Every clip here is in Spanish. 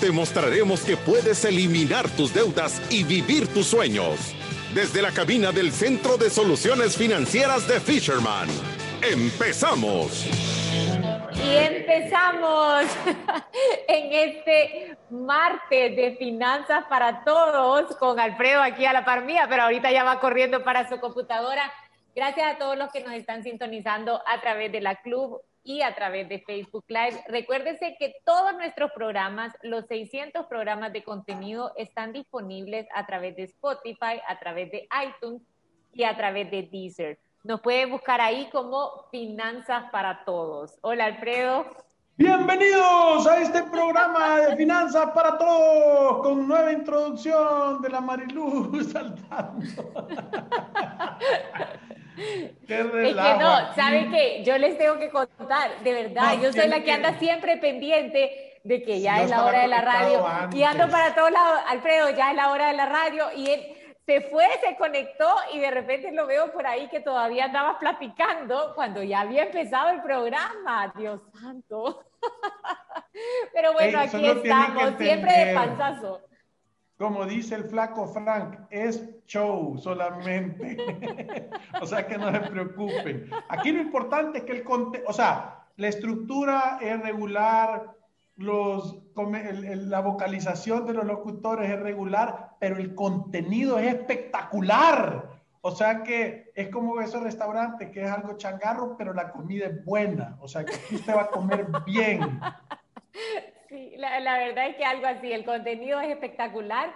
Te mostraremos que puedes eliminar tus deudas y vivir tus sueños. Desde la cabina del Centro de Soluciones Financieras de Fisherman. ¡Empezamos! Y empezamos en este martes de finanzas para todos con Alfredo aquí a la par mía, pero ahorita ya va corriendo para su computadora. Gracias a todos los que nos están sintonizando a través de la club y a través de Facebook Live. Recuérdese que todos nuestros programas, los 600 programas de contenido, están disponibles a través de Spotify, a través de iTunes y a través de Deezer. Nos puede buscar ahí como Finanzas para Todos. Hola, Alfredo. Bienvenidos a este programa de Finanzas para Todos con nueva introducción de la Mariluz saltando. Qué es que no, ¿saben qué? Yo les tengo que contar, de verdad, yo soy la que anda siempre pendiente de que ya es la hora de la radio y ando para todos lados, Alfredo, ya es la hora de la radio y él se fue, se conectó y de repente lo veo por ahí que todavía andaba platicando cuando ya había empezado el programa. Dios santo. Pero bueno, aquí estamos, siempre de panzazo. Como dice el flaco Frank, es show solamente. o sea que no se preocupen. Aquí lo importante es que el o sea, la estructura es regular, los, la vocalización de los locutores es regular, pero el contenido es espectacular. O sea que es como esos restaurantes que es algo changarro, pero la comida es buena. O sea que usted va a comer bien. La, la verdad es que algo así, el contenido es espectacular.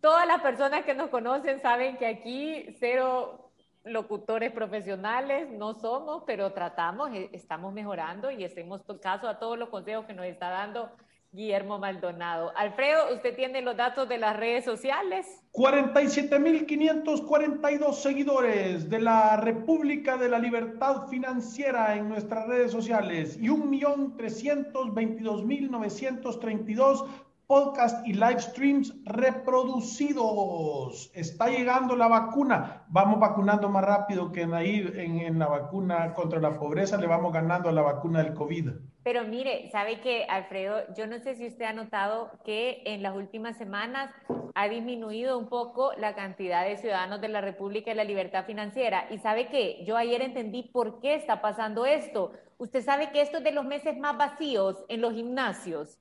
Todas las personas que nos conocen saben que aquí cero locutores profesionales, no somos, pero tratamos, eh, estamos mejorando y hacemos caso a todos los consejos que nos está dando Guillermo Maldonado. Alfredo, usted tiene los datos de las redes sociales. 47.542 seguidores de la República de la Libertad Financiera en nuestras redes sociales y 1.322.932 podcast y live streams reproducidos. Está llegando la vacuna. Vamos vacunando más rápido que en la vacuna contra la pobreza. Le vamos ganando a la vacuna del COVID. Pero mire, sabe que Alfredo, yo no sé si usted ha notado que en las últimas semanas ha disminuido un poco la cantidad de ciudadanos de la República de la Libertad Financiera. Y sabe que yo ayer entendí por qué está pasando esto. Usted sabe que esto es de los meses más vacíos en los gimnasios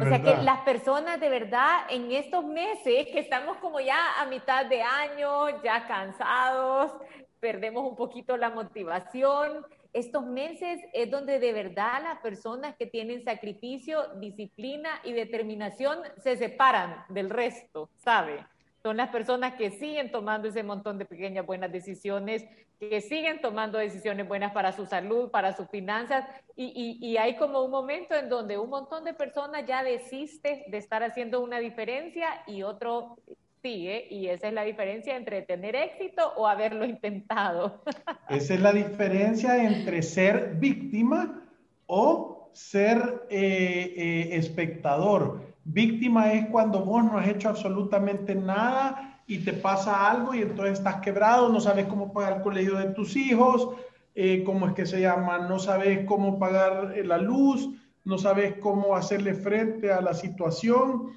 o sea que las personas de verdad en estos meses que estamos como ya a mitad de año, ya cansados, perdemos un poquito la motivación, estos meses es donde de verdad las personas que tienen sacrificio, disciplina y determinación se separan del resto, ¿sabe? Son las personas que siguen tomando ese montón de pequeñas buenas decisiones, que siguen tomando decisiones buenas para su salud, para sus finanzas, y, y, hay como un momento en donde un montón de personas ya desiste de estar haciendo una diferencia y otro sigue, y esa es la diferencia entre tener éxito o haberlo intentado. Esa es la diferencia entre ser víctima o ser eh, eh, espectador. Víctima es cuando vos no has hecho absolutamente nada y te pasa algo y entonces estás quebrado, no sabes cómo pagar el colegio de tus hijos, eh, cómo es que se llama, no sabes cómo pagar eh, la luz, no sabes cómo hacerle frente a la situación,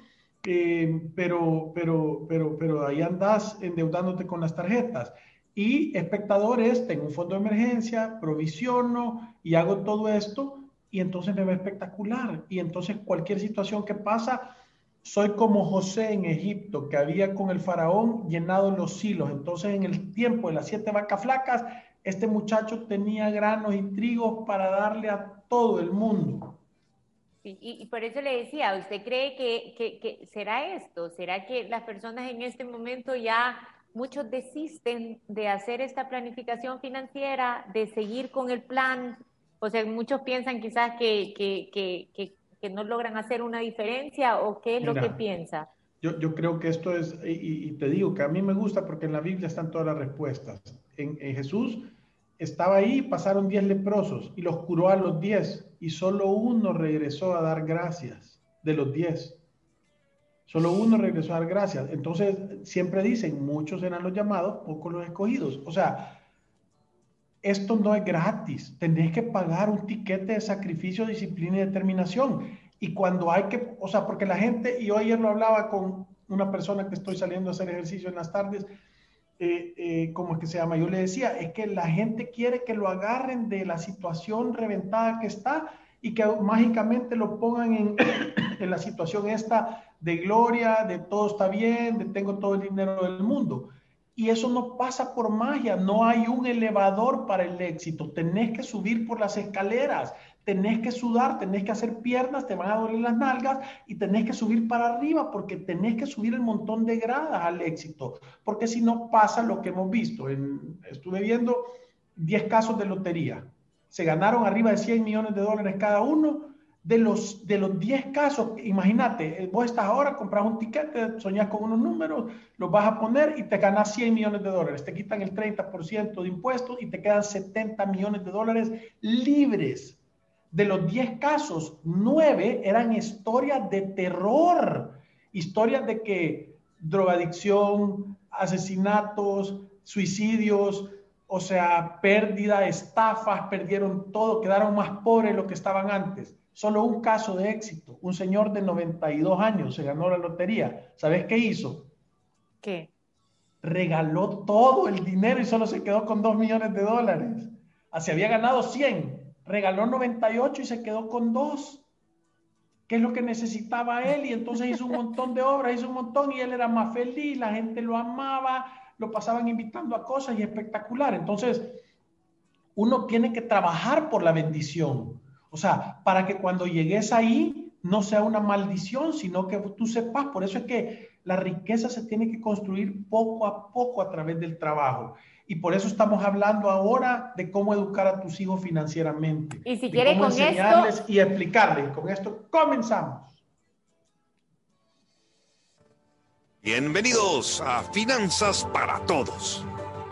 eh, pero, pero, pero, pero ahí andas endeudándote con las tarjetas. Y espectadores, tengo un fondo de emergencia, provisiono y hago todo esto y entonces me va espectacular. Y entonces cualquier situación que pasa, soy como José en Egipto, que había con el faraón llenado los hilos. Entonces en el tiempo de las siete vacas flacas, este muchacho tenía granos y trigos para darle a todo el mundo. y, por eso le decía, ¿usted cree que, que será esto? ¿Será que las personas en este momento ya muchos desisten de hacer esta planificación financiera, de seguir con el plan o sea, muchos piensan quizás que, que, que, que no logran hacer una diferencia o qué es lo que piensa. Yo, yo creo que esto es, y, te digo que a mí me gusta porque en la Biblia están todas las respuestas. En, en Jesús estaba ahí, pasaron diez leprosos y los curó a los diez y solo uno regresó a dar gracias de los diez. Solo uno regresó a dar gracias. Entonces, siempre dicen, muchos eran los llamados, pocos los escogidos. O sea, esto no es gratis. Tenés que pagar un tiquete de sacrificio, disciplina y determinación. Y cuando hay que, o sea, porque la gente, y yo ayer lo hablaba con una persona que estoy saliendo a hacer ejercicio en las tardes, eh, eh, ¿cómo es que se llama? Yo le decía, es que la gente quiere que lo agarren de la situación reventada que está y que mágicamente lo pongan en, en la situación esta de gloria, de todo está bien, de tengo todo el dinero del mundo. Y eso no pasa por magia, no hay un elevador para el éxito, tenés que subir por las escaleras, tenés que sudar, tenés que hacer piernas, te van a doler las nalgas y tenés que subir para arriba porque tenés que subir el montón de gradas al éxito, porque si no pasa lo que hemos visto. estuve viendo 10 casos de lotería, se ganaron arriba de 100 millones de dólares cada uno de los, de los 10 casos, imagínate, vos estás ahora, compras un tiquete, soñás con unos números, los vas a poner y te ganas 100 millones de dólares. Te quitan el 30% de impuestos y te quedan 70 millones de dólares libres. De los 10 casos, 9 eran historias de terror, historias de que drogadicción, asesinatos, suicidios, o sea, pérdida, estafas, perdieron todo, quedaron más pobres de lo que estaban antes. Solo un caso de éxito. Un señor de 92 años se ganó la lotería. ¿Sabes qué hizo? ¿Qué? Regaló todo el dinero y solo se quedó con 2 millones de dólares. Así había ganado 100. Regaló 98 y se quedó con 2. ¿Qué es lo que necesitaba él? Y entonces hizo un montón de obras, hizo un montón y él era más feliz, la gente lo amaba, lo pasaban invitando a cosas y espectacular. Entonces, uno tiene que trabajar por la bendición. O sea, para que cuando llegues ahí no sea una maldición, sino que tú sepas. Por eso es que la riqueza se tiene que construir poco a poco a través del trabajo. Y por eso estamos hablando ahora de cómo educar a tus hijos financieramente. Y si quieres con enseñarles y explicarles. Con esto comenzamos. Bienvenidos a Finanzas para Todos.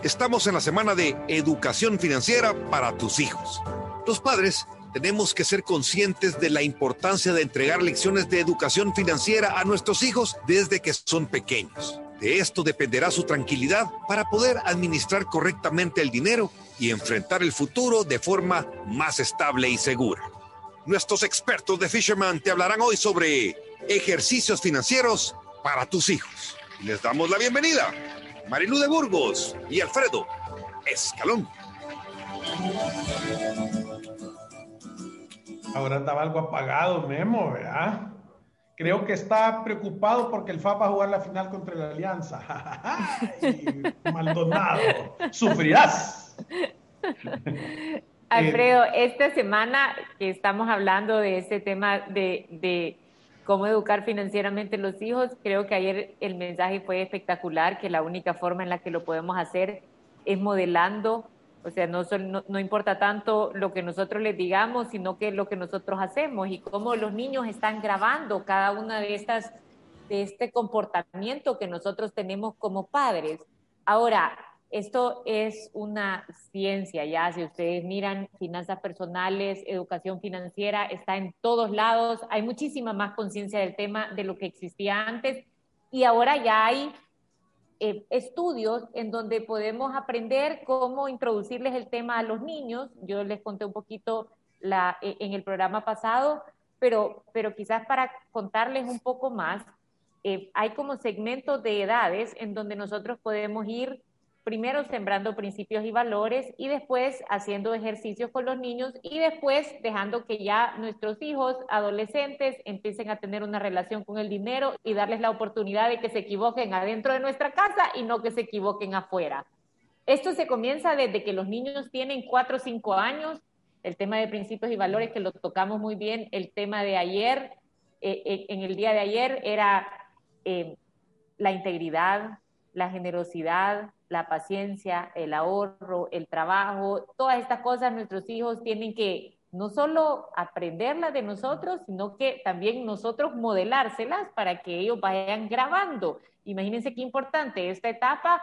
Estamos en la semana de Educación Financiera para tus hijos. Los padres tenemos que ser conscientes de la importancia de entregar lecciones de educación financiera a nuestros hijos desde que son pequeños. De esto dependerá su tranquilidad para poder administrar correctamente el dinero y enfrentar el futuro de forma más estable y segura. Nuestros expertos de Fisherman te hablarán hoy sobre ejercicios financieros para tus hijos. Les damos la bienvenida, Marilu de Burgos y Alfredo Escalón. Ahora andaba algo apagado, Memo, ¿verdad? Creo que está preocupado porque el FAP va a jugar la final contra la Alianza. Maldonado, sufrirás. Alfredo, esta semana que estamos hablando de ese tema de, de cómo educar financieramente a los hijos, creo que ayer el mensaje fue espectacular, que la única forma en la que lo podemos hacer es modelando o sea, no, no, importa tanto lo que nosotros les digamos, sino que lo que nosotros hacemos y cómo los niños están grabando cada una de estas, de este comportamiento que nosotros tenemos como padres. Ahora, esto es una ciencia, ya si ustedes miran finanzas personales, educación financiera, está en todos lados, hay muchísima más conciencia del tema de lo que existía antes y ahora ya hay eh, estudios en donde podemos aprender cómo introducirles el tema a los niños. Yo les conté un poquito la, e, en el programa pasado, pero, pero quizás para contarles un poco más, eh, hay como segmentos de edades en donde nosotros podemos ir primero sembrando principios y valores y después haciendo ejercicios con los niños y después dejando que ya nuestros hijos adolescentes empiecen a tener una relación con el dinero y darles la oportunidad de que se equivoquen adentro de nuestra casa y no que se equivoquen afuera. Esto se comienza desde que los niños tienen 4 o 5 años, el tema de principios y valores que lo tocamos muy bien, el tema de ayer, eh, eh, en el día de ayer era eh, la integridad, la generosidad, la paciencia, el ahorro, el trabajo, todas estas cosas nuestros hijos tienen que no solo aprenderlas de nosotros, sino que también nosotros modelárselas para que ellos vayan grabando. Imagínense qué importante esta etapa.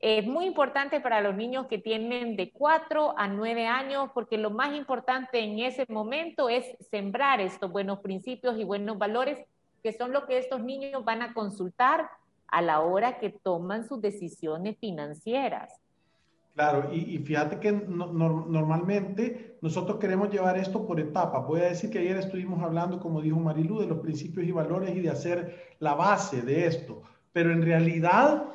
Es muy importante para los niños que tienen de 4 a 9 años, porque lo más importante en ese momento es sembrar estos buenos principios y buenos valores, que son lo que estos niños van a consultar a la hora que toman sus decisiones financieras. Claro, y, fíjate que normalmente nosotros queremos llevar esto por etapas. Voy a decir que ayer estuvimos hablando, como dijo Marilu, de los principios y valores y de hacer la base de esto. Pero en realidad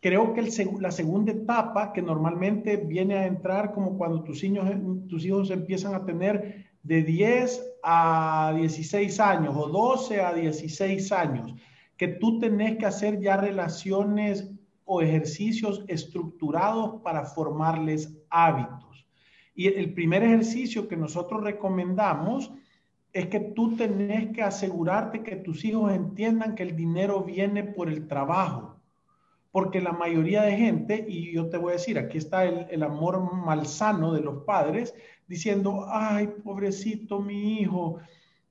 creo que la segunda etapa, que normalmente viene a entrar como cuando tus, niños, tus hijos empiezan a tener de 10 a 16 años o 12 a 16 años, que tú tenés que hacer ya relaciones o ejercicios estructurados para formarles hábitos. Y el primer ejercicio que nosotros recomendamos es que tú tenés que asegurarte que tus hijos entiendan que el dinero viene por el trabajo. Porque la mayoría de gente, y yo te voy a decir, aquí está el, el amor malsano de los padres, diciendo, ay, pobrecito mi hijo,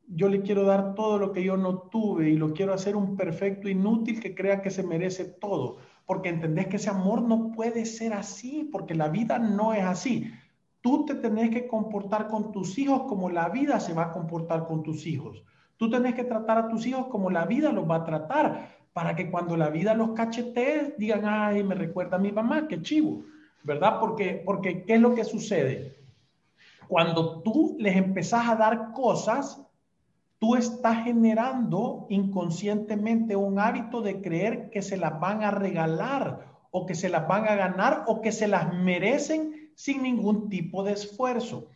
yo le quiero dar todo lo que yo no tuve y lo quiero hacer un perfecto inútil que crea que se merece todo porque entendés que ese amor no puede ser así, porque la vida no es así. Tú te tenés que comportar con tus hijos como la vida se va a comportar con tus hijos. Tú tenés que tratar a tus hijos como la vida los va a tratar, para que cuando la vida los cachetee, digan, ay, me recuerda a mi mamá, qué chivo, ¿verdad? Porque, porque ¿qué es lo que sucede? Cuando tú les empezás a dar cosas, tú estás generando inconscientemente un hábito de creer que se las van a regalar o que se las van a ganar o que se las merecen sin ningún tipo de esfuerzo.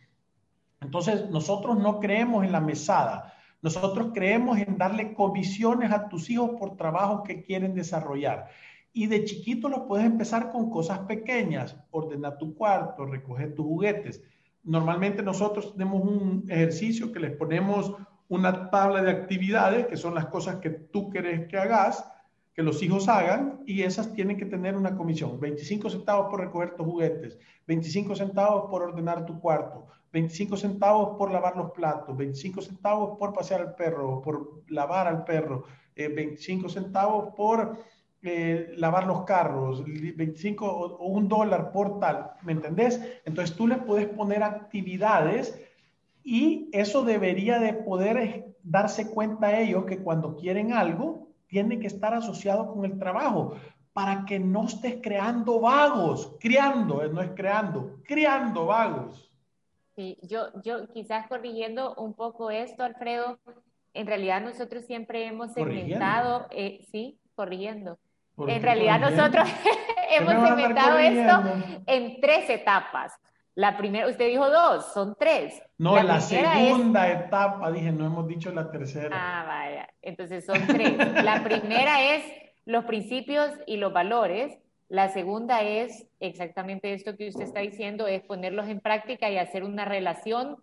Entonces, nosotros no creemos en la mesada. Nosotros creemos en darle comisiones a tus hijos por trabajos que quieren desarrollar. Y de chiquito lo puedes empezar con cosas pequeñas. Ordena tu cuarto, recoge tus juguetes. Normalmente nosotros tenemos un ejercicio que les ponemos una tabla de actividades, que son las cosas que tú querés que hagas, que los hijos hagan, y esas tienen que tener una comisión. 25 centavos por recoger tus juguetes, 25 centavos por ordenar tu cuarto, 25 centavos por lavar los platos, 25 centavos por pasear al perro, por lavar al perro, 25 eh, centavos por eh, lavar los carros, 25 o, un dólar por tal, ¿me entendés? Entonces tú le puedes poner actividades y eso debería de poder darse cuenta ellos que cuando quieren algo, tiene que estar asociado con el trabajo para que no estés creando vagos, criando, eh, no es creando, criando vagos. Sí, yo, yo quizás corrigiendo un poco esto, Alfredo, en realidad nosotros siempre hemos segmentado, eh, sí, corrigiendo. En realidad nosotros hemos segmentado esto en tres etapas. La primera, usted dijo dos, son tres. No, la, segunda etapa, dije, no hemos dicho la tercera. Ah, vaya, entonces son tres. la primera es los principios y los valores. La segunda es exactamente esto que usted está diciendo, es ponerlos en práctica y hacer una relación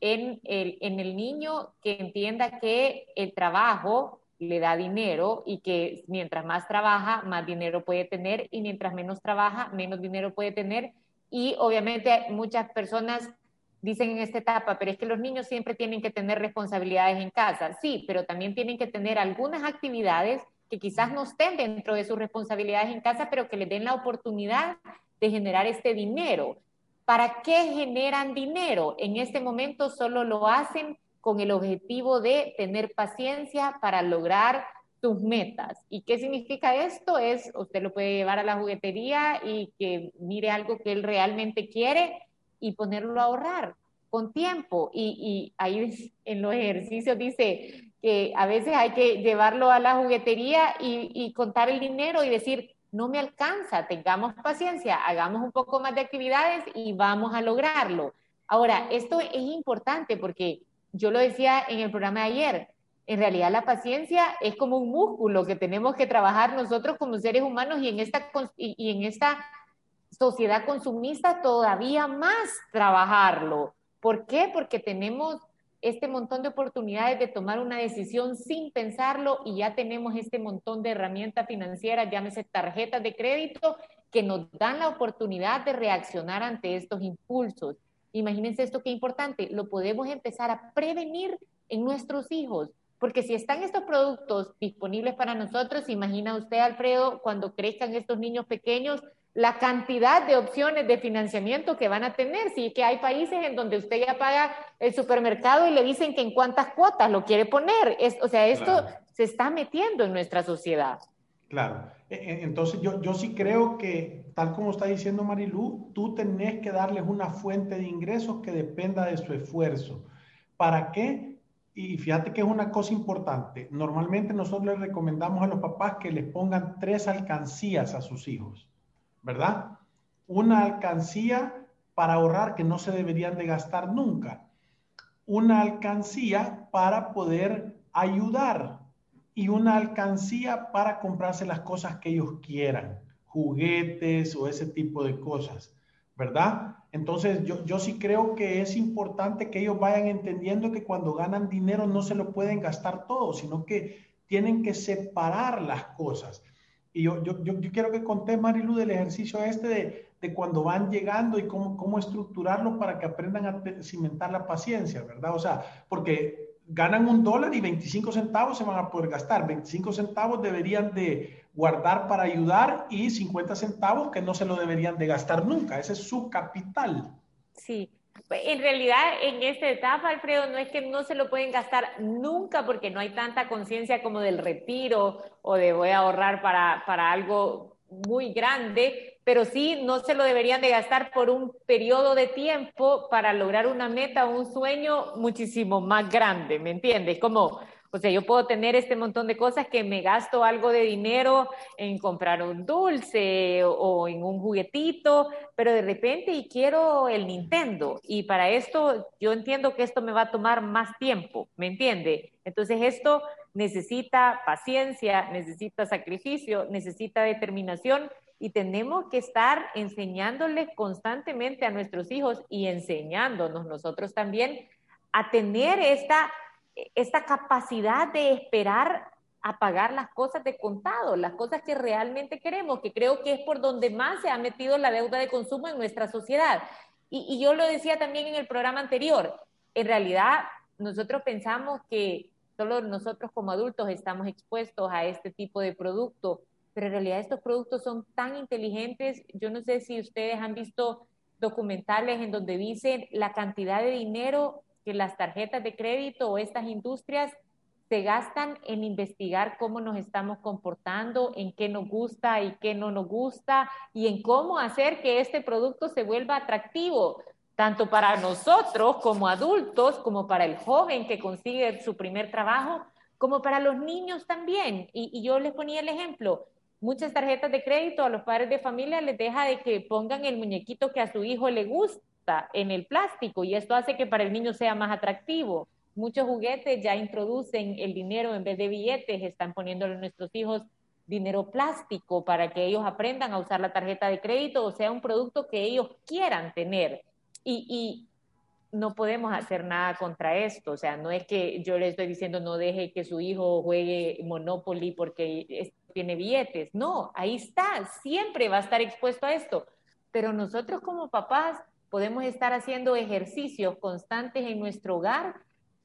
en el, en el niño que entienda que el trabajo le da dinero y que mientras más trabaja, más dinero puede tener y mientras menos trabaja, menos dinero puede tener y obviamente muchas personas dicen en esta etapa, pero es que los niños siempre tienen que tener responsabilidades en casa. Sí, pero también tienen que tener algunas actividades que quizás no estén dentro de sus responsabilidades en casa, pero que les den la oportunidad de generar este dinero. ¿Para qué generan dinero? En este momento solo lo hacen con el objetivo de tener paciencia para lograr tus metas. ¿Y qué significa esto? Es, usted lo puede llevar a la juguetería y que mire algo que él realmente quiere y ponerlo a ahorrar con tiempo. Y, y ahí en los ejercicios dice que a veces hay que llevarlo a la juguetería y, y contar el dinero y decir, no me alcanza, tengamos paciencia, hagamos un poco más de actividades y vamos a lograrlo. Ahora, esto es importante porque yo lo decía en el programa de ayer, en realidad la paciencia es como un músculo que tenemos que trabajar nosotros como seres humanos y en esta, y en esta sociedad consumista todavía más trabajarlo. ¿Por qué? Porque tenemos este montón de oportunidades de tomar una decisión sin pensarlo y ya tenemos este montón de herramientas financieras, llámese tarjetas de crédito, que nos dan la oportunidad de reaccionar ante estos impulsos. imagínense esto qué importante, lo podemos empezar a prevenir en nuestros hijos. Porque si están estos productos disponibles para nosotros, imagina usted, Alfredo, cuando crezcan estos niños pequeños, la cantidad de opciones de financiamiento que van a tener. Si que hay países en donde usted ya paga el supermercado y le dicen que en cuántas cuotas lo quiere poner. Es, o sea, esto se está metiendo en nuestra sociedad. Claro. E, e, entonces yo, yo sí creo que, tal como está diciendo Marilu, tú tenés que darles una fuente de ingresos que dependa de su esfuerzo. ¿Para qué? Y fíjate que es una cosa importante. Normalmente nosotros les recomendamos a los papás que les pongan tres alcancías a sus hijos, ¿verdad? Una alcancía para ahorrar que no se deberían de gastar nunca. Una alcancía para poder ayudar y una alcancía para comprarse las cosas que ellos quieran, juguetes o ese tipo de cosas, ¿verdad? Entonces, yo, yo sí creo que es importante que ellos vayan entendiendo que cuando ganan dinero no se lo pueden gastar todo, sino que tienen que separar las cosas. Y yo, yo, yo, quiero que conté, Marilu, del ejercicio este de, de cuando van llegando y cómo, cómo estructurarlo para que aprendan a cimentar la paciencia, ¿verdad? O sea, porque ganan un dólar y 25 centavos se van a poder gastar. 25 centavos deberían de guardar para ayudar y 50 centavos que no se lo deberían de gastar nunca. Ese es su capital. Sí. En realidad, en esta etapa, Alfredo, no es que no se lo pueden gastar nunca porque no hay tanta conciencia como del retiro o de voy a ahorrar para, para algo muy grande, pero sí no se lo deberían de gastar por un periodo de tiempo para lograr una meta o un sueño muchísimo más grande, ¿me entiendes? Como, o sea, yo puedo tener este montón de cosas que me gasto algo de dinero en comprar un dulce o, en un juguetito, pero de repente y quiero el Nintendo y para esto yo entiendo que esto me va a tomar más tiempo, ¿me entiende? Entonces esto necesita paciencia, necesita sacrificio, necesita determinación y tenemos que estar enseñándoles constantemente a nuestros hijos y enseñándonos nosotros también a tener esta, esta capacidad de esperar a pagar las cosas de contado, las cosas que realmente queremos, que creo que es por donde más se ha metido la deuda de consumo en nuestra sociedad. Y, y yo lo decía también en el programa anterior, en realidad nosotros pensamos que solo nosotros como adultos estamos expuestos a este tipo de producto, pero en realidad estos productos son tan inteligentes. Yo no sé si ustedes han visto documentales en donde dicen la cantidad de dinero que las tarjetas de crédito o estas industrias se gastan en investigar cómo nos estamos comportando, en qué nos gusta y qué no nos gusta, y en cómo hacer que este producto se vuelva atractivo, tanto para nosotros como adultos, como para el joven que consigue su primer trabajo, como para los niños también. Y, y yo les ponía el ejemplo, muchas tarjetas de crédito a los padres de familia les deja de que pongan el muñequito que a su hijo le gusta en el plástico y esto hace que para el niño sea más atractivo. Muchos juguetes ya introducen el dinero en vez de billetes, están poniéndole a nuestros hijos dinero plástico para que ellos aprendan a usar la tarjeta de crédito o sea un producto que ellos quieran tener. Y, y no podemos hacer nada contra esto. O sea, no es que yo le estoy diciendo no deje que su hijo juegue Monopoly porque tiene billetes. No, ahí está, siempre va a estar expuesto a esto. Pero nosotros como papás podemos estar haciendo ejercicios constantes en nuestro hogar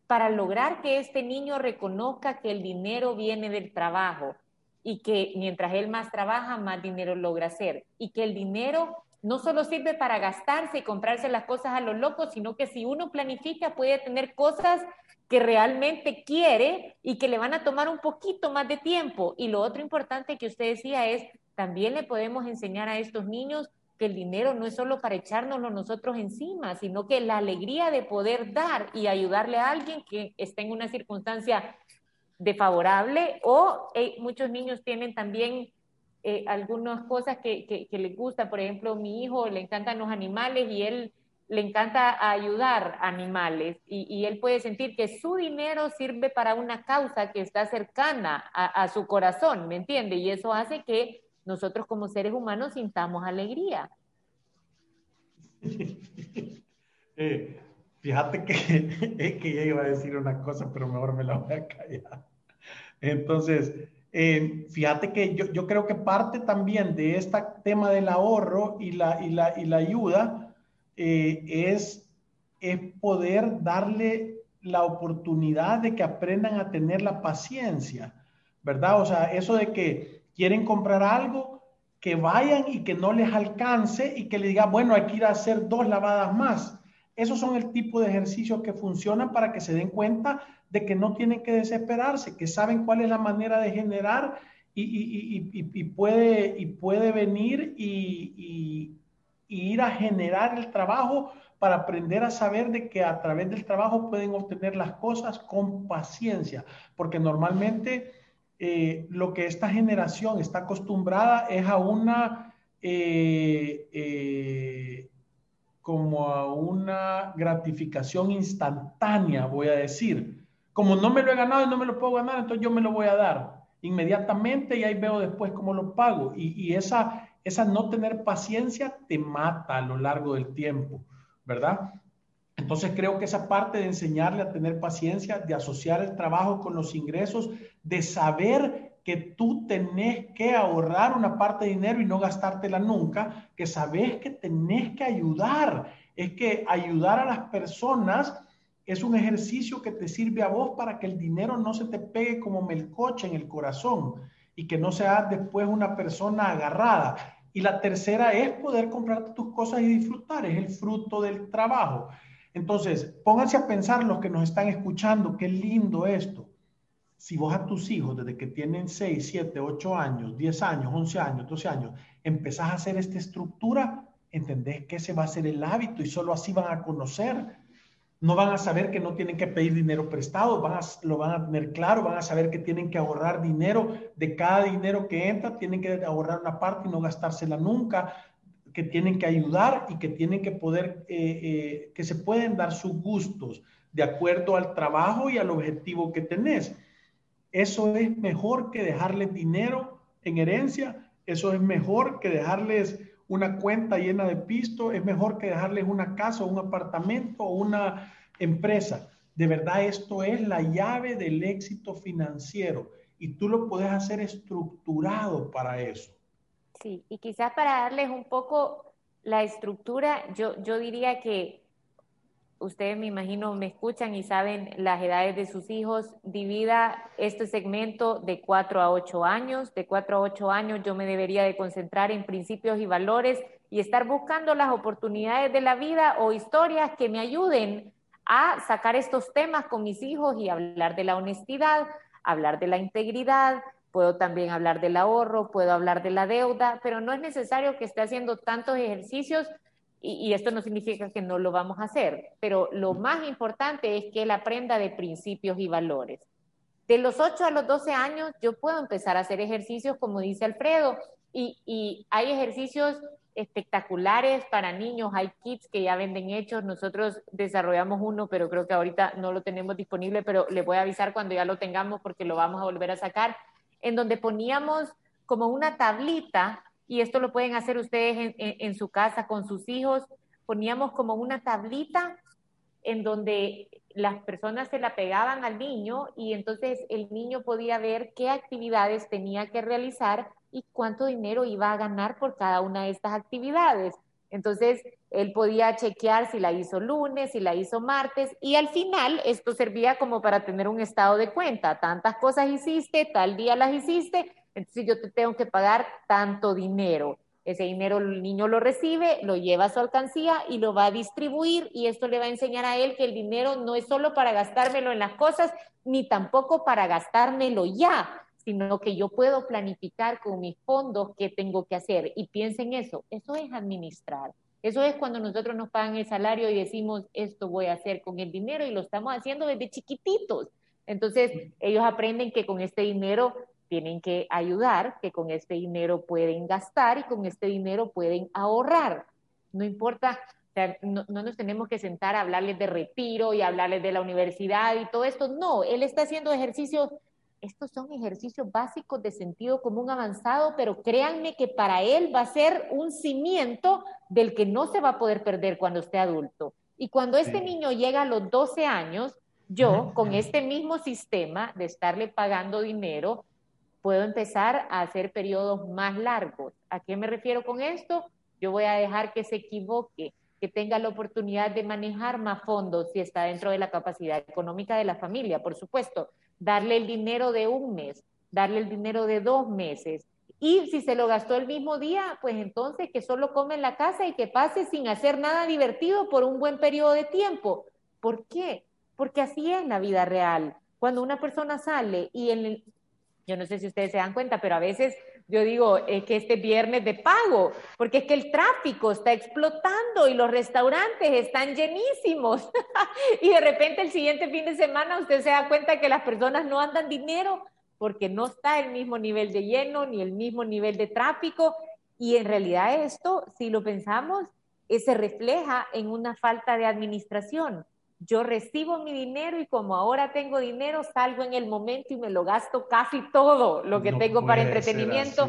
para lograr que este niño reconozca que el dinero viene del trabajo y que mientras él más trabaja, más dinero logra hacer y que el dinero no solo sirve para gastarse y comprarse las cosas a lo loco, sino que si uno planifica puede tener cosas que realmente quiere y que le van a tomar un poquito más de tiempo. Y lo otro importante que usted decía es, también le podemos enseñar a estos niños que el dinero no es solo para echárnoslo nosotros encima, sino que la alegría de poder dar y ayudarle a alguien que está en una circunstancia desfavorable o eh, muchos niños tienen también eh, algunas cosas que, que, les gusta. Por ejemplo, a mi hijo le encantan los animales y él le encanta ayudar a animales y, él puede sentir que su dinero sirve para una causa que está cercana a, su corazón, ¿me entiende? Y eso hace que nosotros como seres humanos sintamos alegría. Eh, fíjate que que ella iba a decir una cosa, pero mejor me la voy a callar. Entonces, eh, fíjate que yo, yo, creo que parte también de este tema del ahorro y la, y la, y la ayuda eh, es es poder darle la oportunidad de que aprendan a tener la paciencia, ¿verdad? O sea, eso de que quieren comprar algo, que vayan y que no les alcance y que le digan, bueno, hay que ir a hacer dos lavadas más. Esos son el tipo de ejercicios que funcionan para que se den cuenta de que no tienen que desesperarse, que saben cuál es la manera de generar y, puede, y puede venir y, ir a generar el trabajo para aprender a saber de que a través del trabajo pueden obtener las cosas con paciencia, porque normalmente eh, lo que esta generación está acostumbrada es a una, eh, eh, como a una gratificación instantánea, voy a decir. Como no me lo he ganado y no me lo puedo ganar, entonces yo me lo voy a dar inmediatamente y ahí veo después cómo lo pago. Y, esa, esa no tener paciencia te mata a lo largo del tiempo, ¿verdad? Entonces creo que esa parte de enseñarle a tener paciencia, de asociar el trabajo con los ingresos, de saber que tú tenés que ahorrar una parte de dinero y no gastártela nunca, que sabes que tenés que ayudar. Es que ayudar a las personas es un ejercicio que te sirve a vos para que el dinero no se te pegue como melcoche en el corazón y que no seas después una persona agarrada. Y la tercera es poder comprarte tus cosas y disfrutar, es el fruto del trabajo. Entonces, pónganse a pensar los que nos están escuchando, qué lindo esto. Si vos a tus hijos, desde que tienen 6, 7, 8 años, 10 años, 11 años, 12 años, empezás a hacer esta estructura, entendés que ese va a ser el hábito y solo así van a conocer no van a saber que no tienen que pedir dinero prestado, van a, lo van a tener claro, van a saber que tienen que ahorrar dinero, de cada dinero que entra, tienen que ahorrar una parte y no gastársela nunca, que tienen que ayudar y que tienen que poder, eh, eh, que se pueden dar sus gustos de acuerdo al trabajo y al objetivo que tenés. Eso es mejor que dejarles dinero en herencia, eso es mejor que dejarles una cuenta llena de pisto, es mejor que dejarles una casa un apartamento o una empresa. De verdad, esto es la llave del éxito financiero y tú lo puedes hacer estructurado para eso. Sí, y quizás para darles un poco la estructura, yo, yo diría que ustedes me imagino me escuchan y saben las edades de sus hijos, divida este segmento de 4 a 8 años. De 4 a 8 años yo me debería de concentrar en principios y valores y estar buscando las oportunidades de la vida o historias que me ayuden a sacar estos temas con mis hijos y hablar de la honestidad, hablar de la integridad, puedo también hablar del ahorro, puedo hablar de la deuda, pero no es necesario que esté haciendo tantos ejercicios y, esto no significa que no lo vamos a hacer, pero lo más importante es que él aprenda de principios y valores. De los 8 a los 12 años yo puedo empezar a hacer ejercicios, como dice Alfredo, y, y hay ejercicios espectaculares para niños, hay kits que ya venden hechos, nosotros desarrollamos uno, pero creo que ahorita no lo tenemos disponible, pero le voy a avisar cuando ya lo tengamos porque lo vamos a volver a sacar, en donde poníamos como una tablita y esto lo pueden hacer ustedes en, su casa con sus hijos. Poníamos como una tablita en donde las personas se la pegaban al niño y entonces el niño podía ver qué actividades tenía que realizar y cuánto dinero iba a ganar por cada una de estas actividades. Entonces, él podía chequear si la hizo lunes, si la hizo martes, y al final esto servía como para tener un estado de cuenta. Tantas cosas hiciste, tal día las hiciste, entonces yo te tengo que pagar tanto dinero. Ese dinero el niño lo recibe, lo lleva a su alcancía y lo va a distribuir y esto le va a enseñar a él que el dinero no es solo para gastármelo en las cosas, ni tampoco para gastármelo ya, sino que yo puedo planificar con mis fondos qué tengo que hacer. Y piensen eso, eso es administrar. Eso es cuando nosotros nos pagan el salario y decimos, esto voy a hacer con el dinero y lo estamos haciendo desde chiquititos. Entonces, ellos aprenden que con este dinero tienen que ayudar, que con este dinero pueden gastar y con este dinero pueden ahorrar. No importa, no, nos tenemos que sentar a hablarles de retiro y hablarles de la universidad y todo esto. No, él está haciendo ejercicios, estos son ejercicios básicos de sentido común avanzado, pero créanme que para él va a ser un cimiento del que no se va a poder perder cuando esté adulto. Y cuando este niño llega a los 12 años, yo, con este mismo sistema de estarle pagando dinero, puedo empezar a hacer periodos más largos. ¿A qué me refiero con esto? Yo voy a dejar que se equivoque que tenga la oportunidad de manejar más fondos si está dentro de la capacidad económica de la familia, por supuesto. Darle el dinero de un mes, darle el dinero de dos meses. Y si se lo gastó el mismo día, pues entonces que solo come en la casa y que pase sin hacer nada divertido por un buen periodo de tiempo. ¿Por qué? Porque así es la vida real. Cuando una persona sale y en el, yo no sé si ustedes se dan cuenta, pero a veces yo digo es que este viernes de pago, porque es que el tráfico está explotando y los restaurantes están llenísimos. y de repente el siguiente fin de semana usted se da cuenta que las personas no andan dinero porque no está el mismo nivel de lleno ni el mismo nivel de tráfico. Y en realidad esto, si lo pensamos, eh, se refleja en una falta de administración yo recibo mi dinero y como ahora tengo dinero, salgo en el momento y me lo gasto casi todo lo que tengo para entretenimiento.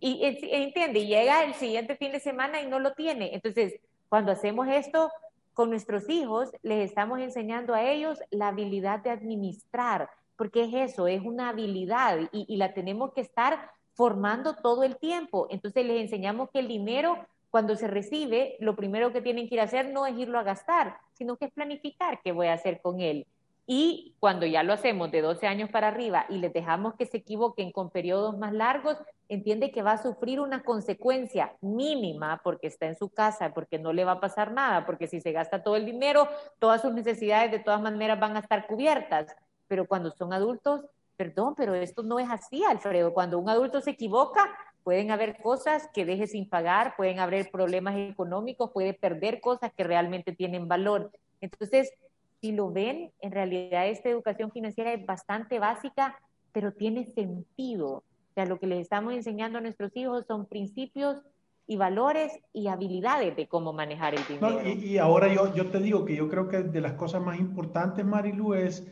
y entiende, y llega el siguiente fin de semana y no lo tiene. Entonces, cuando hacemos esto con nuestros hijos, les estamos enseñando a ellos la habilidad de administrar, porque es eso, es una habilidad y, y la tenemos que estar formando todo el tiempo. Entonces les enseñamos que el dinero cuando se recibe, lo primero que tienen que ir a hacer no es irlo a gastar, sino que es planificar qué voy a hacer con él. Y cuando ya lo hacemos de 12 años para arriba y les dejamos que se equivoquen con periodos más largos, entiende que va a sufrir una consecuencia mínima porque está en su casa, porque no le va a pasar nada, porque si se gasta todo el dinero, todas sus necesidades de todas maneras van a estar cubiertas. Pero cuando son adultos, perdón, pero esto no es así, Alfredo. Cuando un adulto se equivoca, Pueden haber cosas que deje sin pagar, pueden haber problemas económicos, puede perder cosas que realmente tienen valor. Entonces, si lo ven, en realidad esta educación financiera es bastante básica, pero tiene sentido. O sea, lo que les estamos enseñando a nuestros hijos son principios y valores y habilidades de cómo manejar el dinero. y, ahora yo, yo te digo que yo creo que de las cosas más importantes, Marilu, es,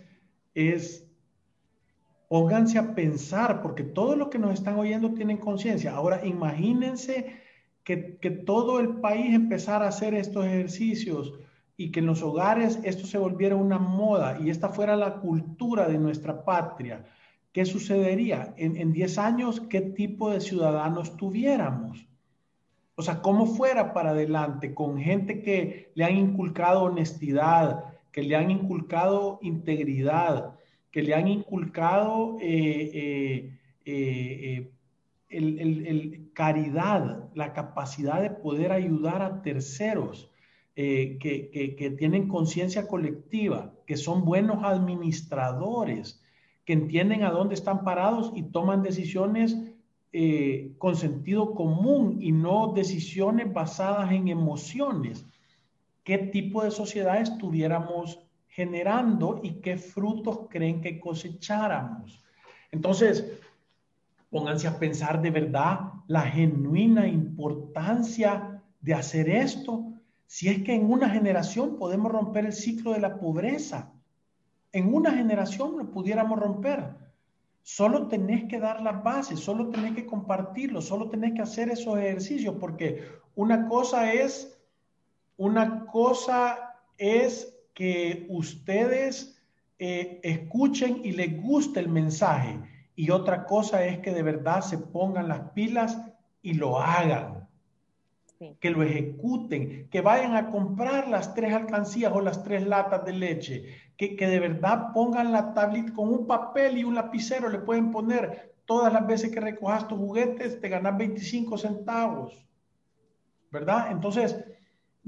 es Pónganse a pensar, porque todos los que nos están oyendo tienen conciencia. Ahora, imagínense que, que, todo el país empezara a hacer estos ejercicios y que en los hogares esto se volviera una moda y esta fuera la cultura de nuestra patria. ¿Qué sucedería? En 10 años, ¿qué tipo de ciudadanos tuviéramos? O sea, ¿cómo fuera para adelante con gente que le han inculcado honestidad, que le han inculcado integridad, que le han inculcado eh, eh, eh, el, caridad, la capacidad de poder ayudar a terceros, que, que, tienen conciencia colectiva, que son buenos administradores, que entienden a dónde están parados y toman decisiones con sentido común y no decisiones basadas en emociones. ¿Qué tipo de sociedades tuviéramos generando y qué frutos creen que cosecháramos. Entonces, pónganse a pensar de verdad la genuina importancia de hacer esto. Si es que en una generación podemos romper el ciclo de la pobreza, en una generación lo pudiéramos romper. Solo tenés que dar las bases, solo tenés que compartirlo, solo tenés que hacer esos ejercicios, porque una cosa es, una cosa es que ustedes eh, escuchen y les guste el mensaje. Y otra cosa es que de verdad se pongan las pilas y lo hagan. Que lo ejecuten, que vayan a comprar las tres alcancías o las tres latas de leche, que, que de verdad pongan la tablita con un papel y un lapicero, le pueden poner todas las veces que recojas tus juguetes, te ganas 25 centavos, ¿verdad? Entonces,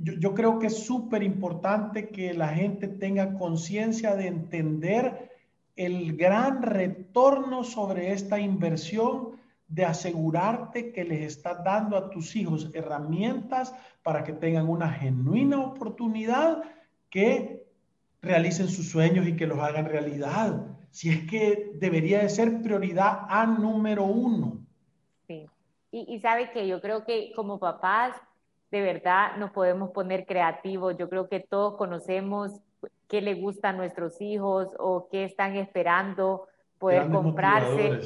yo, creo que es súper importante que la gente tenga conciencia de entender el gran retorno sobre esta inversión de asegurarte que les estás dando a tus hijos herramientas para que tengan una genuina oportunidad que realicen sus sueños y que los hagan realidad. Si es que debería de ser prioridad a número uno. Sí. Y, y sabe que yo creo que como papás de verdad nos podemos poner creativos. Yo creo que todos conocemos qué le gusta a nuestros hijos o qué están esperando poder comprarse.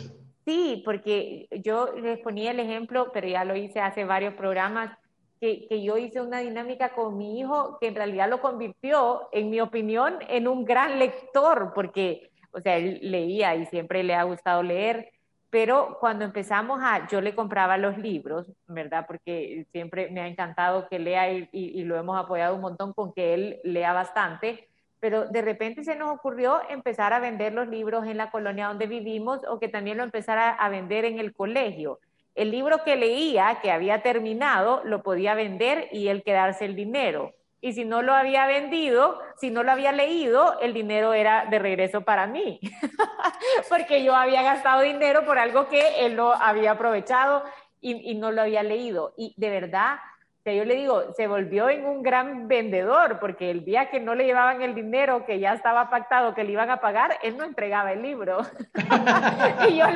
Sí, porque yo les ponía el ejemplo, pero ya lo hice hace varios programas, que, que, yo hice una dinámica con mi hijo que en realidad lo convirtió, en mi opinión, en un gran lector, porque, o sea, él leía y siempre le ha gustado leer, pero cuando empezamos a, yo le compraba los libros, ¿verdad? Porque siempre me ha encantado que lea y, lo hemos apoyado un montón con que él lea bastante, pero de repente se nos ocurrió empezar a vender los libros en la colonia donde vivimos o que también lo empezara a vender en el colegio. El libro que leía, que había terminado, lo podía vender y él quedarse el dinero y si no lo había vendido, si no lo había leído, el dinero era de regreso para mí, porque yo había gastado dinero por algo que él no había aprovechado y, no lo había leído. Y de verdad, yo le digo, se volvió en un gran vendedor, porque el día que no le llevaban el dinero que ya estaba pactado que le iban a pagar, él no entregaba el libro. y yo,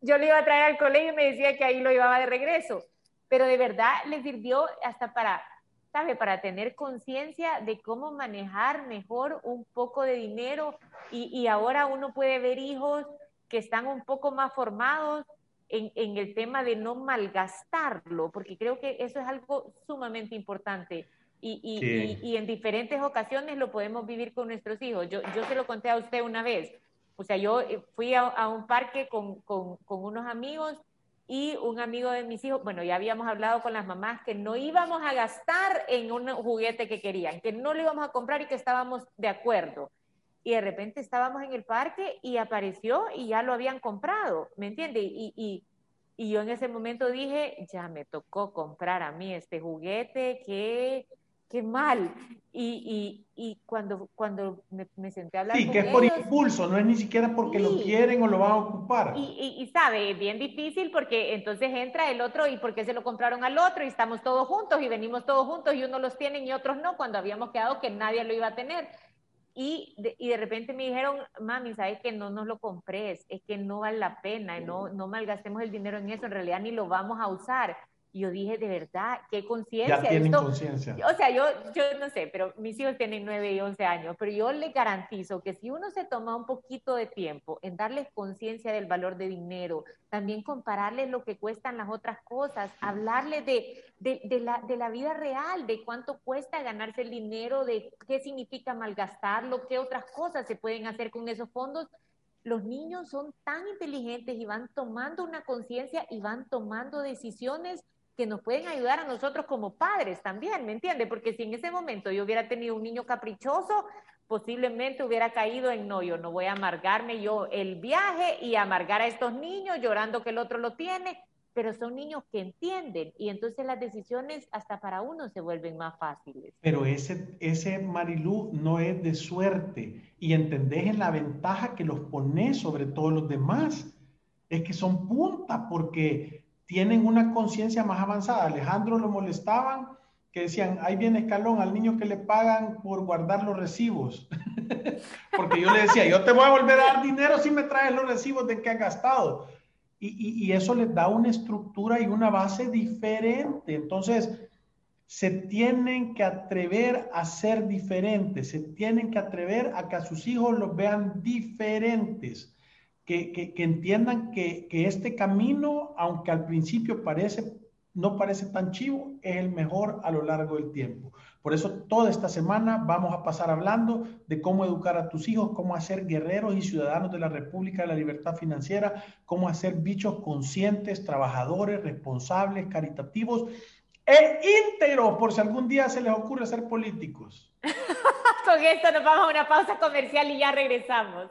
yo le iba a traer al colegio y me decía que ahí lo llevaba de regreso. Pero de verdad le sirvió hasta para para tener conciencia de cómo manejar mejor un poco de dinero y, ahora uno puede ver hijos que están un poco más formados en, el tema de no malgastarlo, porque creo que eso es algo sumamente importante. Y, en diferentes ocasiones lo podemos vivir con nuestros hijos. Yo, yo se lo conté a usted una vez. O sea, yo eh, fui a, un parque con, con, con unos amigos y un amigo de mis hijos, bueno, ya habíamos hablado con las mamás que no íbamos a gastar en un juguete que querían, que no lo íbamos a comprar y que estábamos de acuerdo. Y de repente estábamos en el parque y apareció y ya lo habían comprado, ¿me entiende? Y, y, y yo en ese momento dije, ya me tocó comprar a mí este juguete, que qué mal. Y, y, y cuando, cuando me, me, senté a hablar sí, que es por impulso, no es ni siquiera porque lo quieren o lo van a ocupar. Y, y, sabe, es bien difícil porque entonces entra el otro y porque se lo compraron al otro y estamos todos juntos y venimos todos juntos y unos los tienen y otros no, cuando habíamos quedado que nadie lo iba a tener. Y de, y de repente me dijeron, mami, ¿sabes que no nos lo compres? Es que no vale la pena, no, no malgastemos el dinero en eso, en realidad ni lo vamos a usar yo dije, de verdad, qué conciencia. Ya tienen conciencia. O sea, yo, yo no sé, pero mis hijos tienen 9 y 11 años, pero yo les garantizo que si uno se toma un poquito de tiempo en darles conciencia del valor de dinero, también compararles lo que cuestan las otras cosas, hablarles de, de, de, la, de la vida real, de cuánto cuesta ganarse el dinero, de qué significa malgastarlo, qué otras cosas se pueden hacer con esos fondos, los niños son tan inteligentes y van tomando una conciencia y van tomando decisiones que nos pueden ayudar a nosotros como padres también, ¿me entiende? Porque si en ese momento yo hubiera tenido un niño caprichoso, posiblemente hubiera caído en no, yo no voy a amargarme yo el viaje y amargar a estos niños llorando que el otro lo tiene, pero son niños que entienden y entonces las decisiones hasta para uno se vuelven más fáciles. Pero ese, ese Marilú no es de suerte y entendés en la ventaja que los pones sobre todos los demás. Es que son puntas porque tienen una conciencia más avanzada. Alejandro lo molestaban, que decían, ahí viene escalón al niño que le pagan por guardar los recibos. Porque yo le decía, yo te voy a volver a dar dinero si me traes los recibos de que has gastado. Y, y eso les da una estructura y una base diferente. Entonces, se tienen que atrever a ser diferentes, se tienen que atrever a que a sus hijos los vean diferentes que, entiendan que, este camino, aunque al principio parece, no parece tan chivo, es el mejor a lo largo del tiempo. Por eso toda esta semana vamos a pasar hablando de cómo educar a tus hijos, cómo hacer guerreros y ciudadanos de la República de la Libertad Financiera, cómo hacer bichos conscientes, trabajadores, responsables, caritativos e íntegros, por si algún día se les ocurre ser políticos. Con esto nos vamos a una pausa comercial y ya regresamos.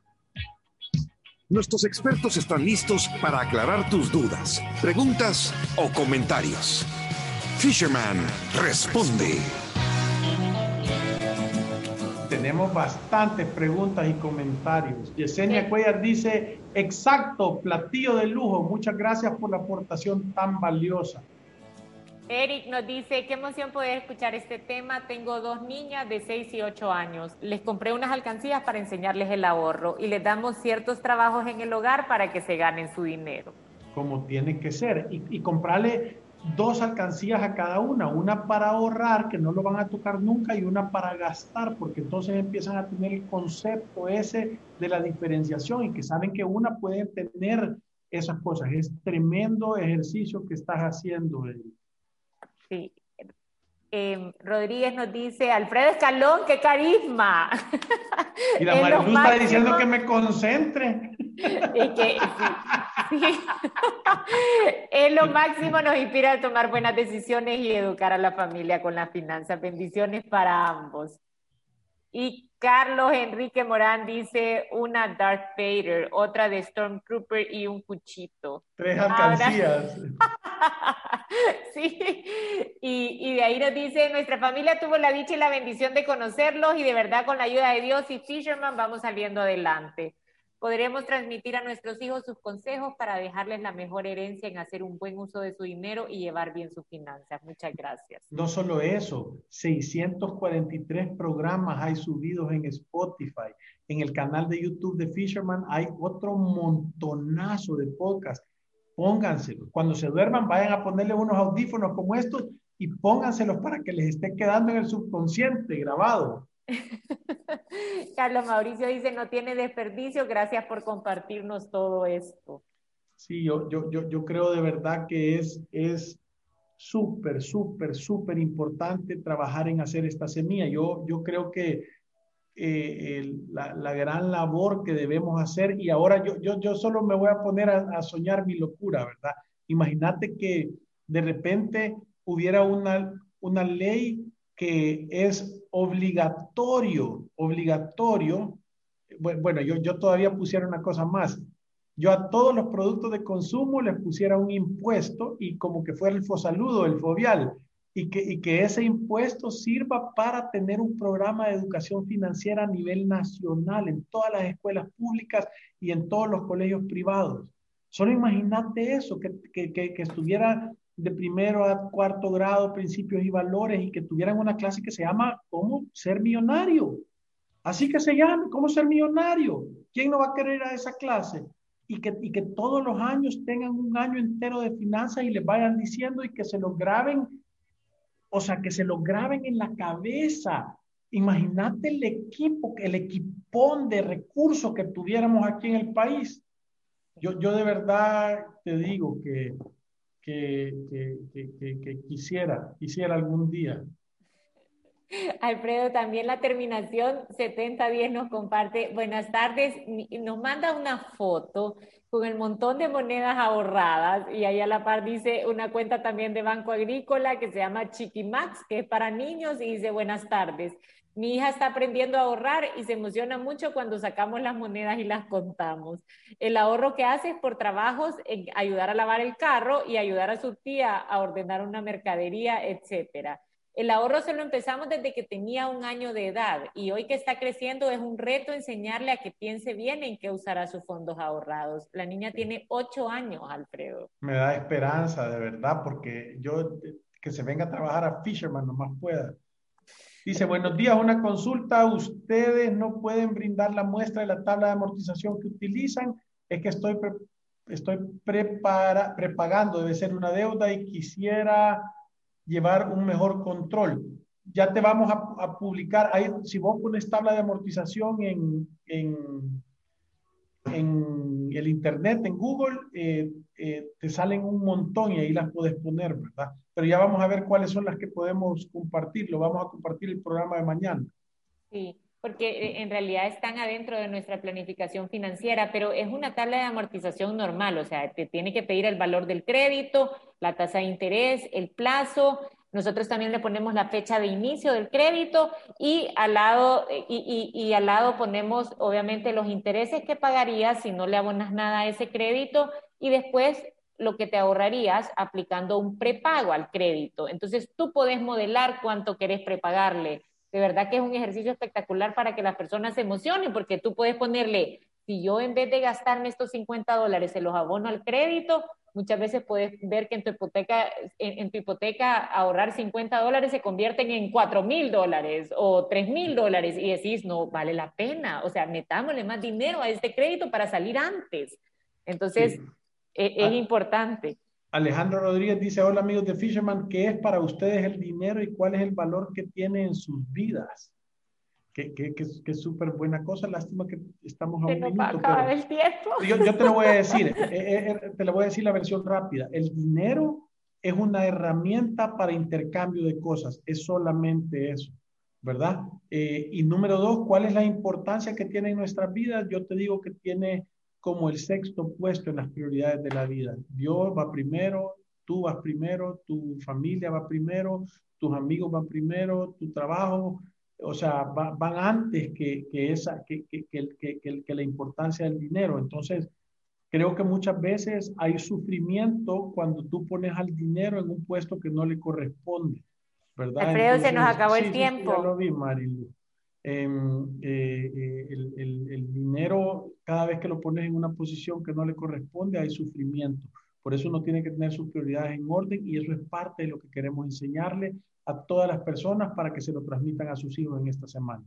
Nuestros expertos están listos para aclarar tus dudas, preguntas o comentarios. Fisherman responde. Tenemos bastantes preguntas y comentarios. Yesenia Cuellar dice, exacto, platillo de lujo. Muchas gracias por la aportación tan valiosa. Eric nos dice, qué emoción poder escuchar este tema. Tengo dos niñas de 6 y 8 años. Les compré unas alcancías para enseñarles el ahorro y les damos ciertos trabajos en el hogar para que se ganen su dinero. Como tiene que ser. Y, y comprarle dos alcancías a cada una, una para ahorrar, que no lo van a tocar nunca, y una para gastar, porque entonces empiezan a tener el concepto ese de la diferenciación y que saben que una puede tener esas cosas. Es tremendo ejercicio que estás haciendo, Eric. Sí. Eh, Rodríguez nos dice, Alfredo Escalón, qué carisma. Y la Marilu está diciendo que me concentre. Y que, sí, sí. es lo máximo, nos inspira a tomar buenas decisiones y educar a la familia con las finanzas. Bendiciones para ambos. Y Carlos Enrique Morán dice una Darth Vader, otra de Stormtrooper y un cuchito. Tres alcancías. sí, y, y, de ahí nos dice, nuestra familia tuvo la dicha y la bendición de conocerlos y de verdad con la ayuda de Dios y Fisherman vamos saliendo adelante. Podremos transmitir a nuestros hijos sus consejos para dejarles la mejor herencia en hacer un buen uso de su dinero y llevar bien sus finanzas. Muchas gracias. No solo eso, 643 programas hay subidos en Spotify. En el canal de YouTube de Fisherman hay otro montonazo de podcasts. Pónganselos. Cuando se duerman, vayan a ponerle unos audífonos como estos y pónganselos para que les esté quedando en el subconsciente grabado. Carlos Mauricio dice, no tiene desperdicio, gracias por compartirnos todo esto. Sí, yo, yo, yo, yo creo de verdad que es es súper, súper, súper importante trabajar en hacer esta semilla. Yo, yo creo que eh, la, la, gran labor que debemos hacer, y ahora yo, yo, yo solo me voy a poner a, a soñar mi locura, ¿verdad? Imagínate que de repente hubiera una, una ley que es obligatorio, obligatorio, bueno, yo, yo todavía pusiera una cosa más, yo a todos los productos de consumo les pusiera un impuesto y como que fuera el fosaludo, el fobial, y que, y que ese impuesto sirva para tener un programa de educación financiera a nivel nacional en todas las escuelas públicas y en todos los colegios privados. Solo imagínate eso, que, que, que estuviera de primero a cuarto grado, principios y valores, y que tuvieran una clase que se llama ¿Cómo ser millonario? Así que se llama ¿Cómo ser millonario? ¿Quién no va a querer ir a esa clase? Y que, y que todos los años tengan un año entero de finanzas y les vayan diciendo y que se lo graben, o sea, que se lo graben en la cabeza. Imagínate el equipo, el equipón de recursos que tuviéramos aquí en el país. Yo, yo de verdad te digo que que, quisiera, quisiera algún día. Alfredo, también la terminación 7010 nos comparte, buenas tardes, nos manda una foto con el montón de monedas ahorradas y ahí a la par dice una cuenta también de Banco Agrícola que se llama Chiquimax, que es para niños y dice buenas tardes. Mi hija está aprendiendo a ahorrar y se emociona mucho cuando sacamos las monedas y las contamos. El ahorro que hace es por trabajos en ayudar a lavar el carro y ayudar a su tía a ordenar una mercadería, etcétera. El ahorro se lo empezamos desde que tenía un año de edad y hoy que está creciendo es un reto enseñarle a que piense bien en qué usará sus fondos ahorrados. La niña tiene ocho años, Alfredo. Me da esperanza, de verdad, porque yo que se venga a trabajar a Fisherman nomás pueda. Dice, buenos días, una consulta. Ustedes no pueden brindar la muestra de la tabla de amortización que utilizan. Es que estoy, pre estoy prepara prepagando, debe ser una deuda y quisiera llevar un mejor control. Ya te vamos a, a publicar, ahí, si vos pones tabla de amortización en, en, en el Internet, en Google, eh, eh, te salen un montón y ahí las puedes poner, ¿verdad? Pero ya vamos a ver cuáles son las que podemos compartir. Lo vamos a compartir el programa de mañana. Sí, porque eh, en realidad están adentro de nuestra planificación financiera, pero es una tabla de amortización normal, o sea, te tiene que pedir el valor del crédito, la tasa de interés, el plazo, nosotros también le ponemos la fecha de inicio del crédito y al lado, y, al lado ponemos obviamente los intereses que pagarías si no le abonas nada a ese crédito y después lo que te ahorrarías aplicando un prepago al crédito. Entonces tú puedes modelar cuánto querés prepagarle. De verdad que es un ejercicio espectacular para que las personas se emocionen, porque tú puedes ponerle, si yo en vez de gastarme estos 50 dólares se los abono al crédito, muchas veces puedes ver que en tu hipoteca, en, tu hipoteca ahorrar 50 dólares se convierten en 4 mil dólares o 3 mil dólares y decís, no, vale la pena, o sea, metámosle más dinero a este crédito para salir antes. Entonces, e, es, ah. importante. Alejandro Rodríguez dice, hola amigos de Fisherman, ¿qué es para ustedes el dinero y cuál es el valor que tiene en sus vidas? Que, que, que, es súper buena cosa. Lástima que estamos a un minuto. el tiempo. Yo, yo, te lo voy a decir, eh, eh, eh, te lo voy a decir la versión rápida. El dinero es una herramienta para intercambio de cosas, es solamente eso, ¿verdad? y número dos, ¿cuál es la importancia que tiene en nuestras vidas? Yo te digo que tiene como el sexto puesto en las prioridades de la vida. Dios va primero, tú vas primero, tu familia va primero, tus amigos van primero, tu trabajo, o sea, van antes que, que esa, que, que, que, que la importancia del dinero. Entonces, creo que muchas veces hay sufrimiento cuando tú pones al dinero en un puesto que no le corresponde, ¿verdad? Alfredo, se nos acabó el tiempo. ya lo vi, Marilu. Em, eh, eh, el, el, el, dinero, cada vez que lo pones en una posición que no le corresponde, hay sufrimiento. Por eso uno tiene que tener sus prioridades en orden y eso es parte de lo que queremos enseñarle a todas las personas para que se lo transmitan a sus hijos en esta semana.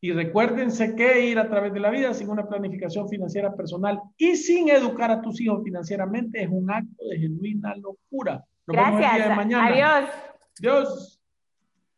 Y recuérdense que ir a través de la vida sin una planificación financiera personal y sin educar a tus hijos financieramente es un acto de genuina locura. Nos Gracias. Vemos el día de mañana. Adiós. Adiós.